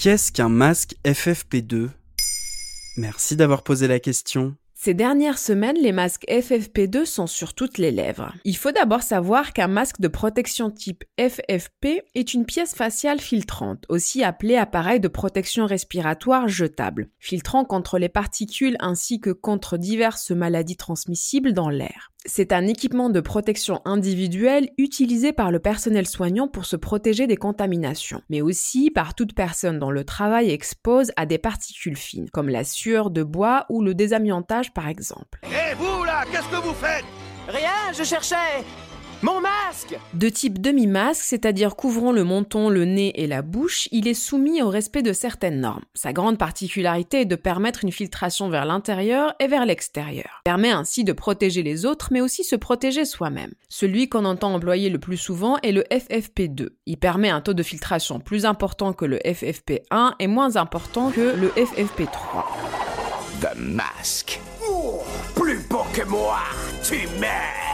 Qu'est-ce qu'un masque FFP2 Merci d'avoir posé la question. Ces dernières semaines, les masques FFP2 sont sur toutes les lèvres. Il faut d'abord savoir qu'un masque de protection type FFP est une pièce faciale filtrante, aussi appelée appareil de protection respiratoire jetable, filtrant contre les particules ainsi que contre diverses maladies transmissibles dans l'air. C'est un équipement de protection individuelle utilisé par le personnel soignant pour se protéger des contaminations, mais aussi par toute personne dont le travail expose à des particules fines, comme la sueur de bois ou le désamiantage par exemple. Hé vous là, qu'est-ce que vous faites? Rien, je cherchais mon masque De type demi-masque, c'est-à-dire couvrant le menton, le nez et la bouche, il est soumis au respect de certaines normes. Sa grande particularité est de permettre une filtration vers l'intérieur et vers l'extérieur. Il permet ainsi de protéger les autres, mais aussi se protéger soi-même. Celui qu'on entend employer le plus souvent est le FFP2. Il permet un taux de filtration plus important que le FFP1 et moins important que le FFP3. The Mask. Oh, plus beau que moi, tu meurs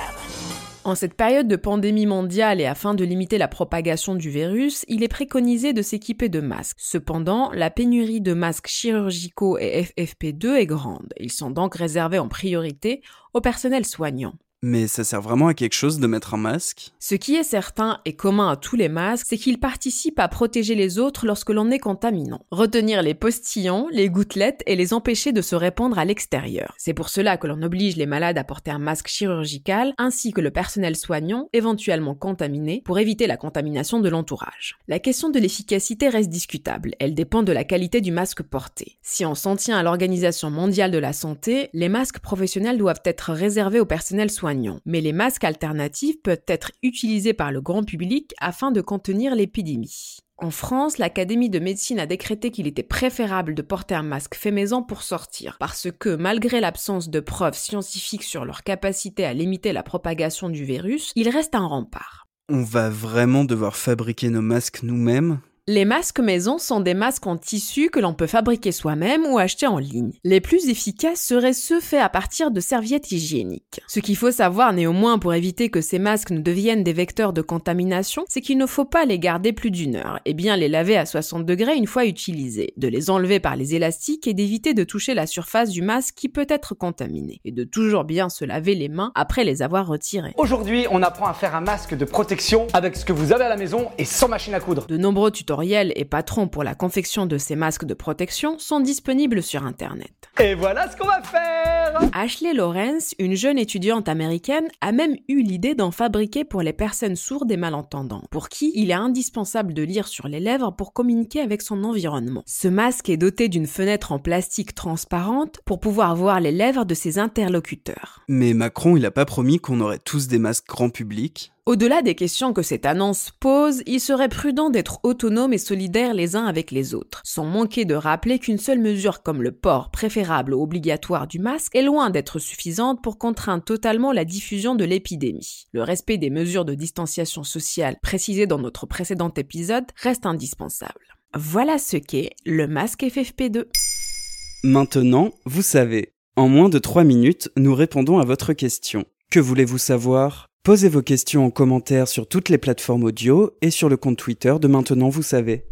en cette période de pandémie mondiale et afin de limiter la propagation du virus, il est préconisé de s'équiper de masques. Cependant, la pénurie de masques chirurgicaux et FFP2 est grande. Ils sont donc réservés en priorité au personnel soignant. Mais ça sert vraiment à quelque chose de mettre un masque? Ce qui est certain et commun à tous les masques, c'est qu'ils participent à protéger les autres lorsque l'on est contaminant. Retenir les postillons, les gouttelettes et les empêcher de se répandre à l'extérieur. C'est pour cela que l'on oblige les malades à porter un masque chirurgical ainsi que le personnel soignant, éventuellement contaminé, pour éviter la contamination de l'entourage. La question de l'efficacité reste discutable. Elle dépend de la qualité du masque porté. Si on s'en tient à l'Organisation mondiale de la santé, les masques professionnels doivent être réservés au personnel soignant mais les masques alternatifs peuvent être utilisés par le grand public afin de contenir l'épidémie. En France, l'Académie de médecine a décrété qu'il était préférable de porter un masque fait maison pour sortir, parce que malgré l'absence de preuves scientifiques sur leur capacité à limiter la propagation du virus, il reste un rempart. On va vraiment devoir fabriquer nos masques nous-mêmes? Les masques maison sont des masques en tissu que l'on peut fabriquer soi-même ou acheter en ligne. Les plus efficaces seraient ceux faits à partir de serviettes hygiéniques. Ce qu'il faut savoir néanmoins pour éviter que ces masques ne deviennent des vecteurs de contamination, c'est qu'il ne faut pas les garder plus d'une heure et bien les laver à 60 degrés une fois utilisés, de les enlever par les élastiques et d'éviter de toucher la surface du masque qui peut être contaminée, et de toujours bien se laver les mains après les avoir retirés. Aujourd'hui, on apprend à faire un masque de protection avec ce que vous avez à la maison et sans machine à coudre. De nombreux tutoriels et patrons pour la confection de ces masques de protection sont disponibles sur Internet. Et voilà ce qu'on va faire Ashley Lawrence, une jeune étudiante américaine, a même eu l'idée d'en fabriquer pour les personnes sourdes et malentendantes, pour qui il est indispensable de lire sur les lèvres pour communiquer avec son environnement. Ce masque est doté d'une fenêtre en plastique transparente pour pouvoir voir les lèvres de ses interlocuteurs. Mais Macron, il a pas promis qu'on aurait tous des masques grand public? Au-delà des questions que cette annonce pose, il serait prudent d'être autonome et solidaire les uns avec les autres, sans manquer de rappeler qu'une seule mesure comme le port préférable ou obligatoire du masque est loin d'être suffisante pour contraindre totalement la diffusion de l'épidémie. Le respect des mesures de distanciation sociale précisées dans notre précédent épisode reste indispensable. Voilà ce qu'est le masque FFP2. Maintenant, vous savez. En moins de 3 minutes, nous répondons à votre question. Que voulez-vous savoir? Posez vos questions en commentaire sur toutes les plateformes audio et sur le compte Twitter de Maintenant Vous savez.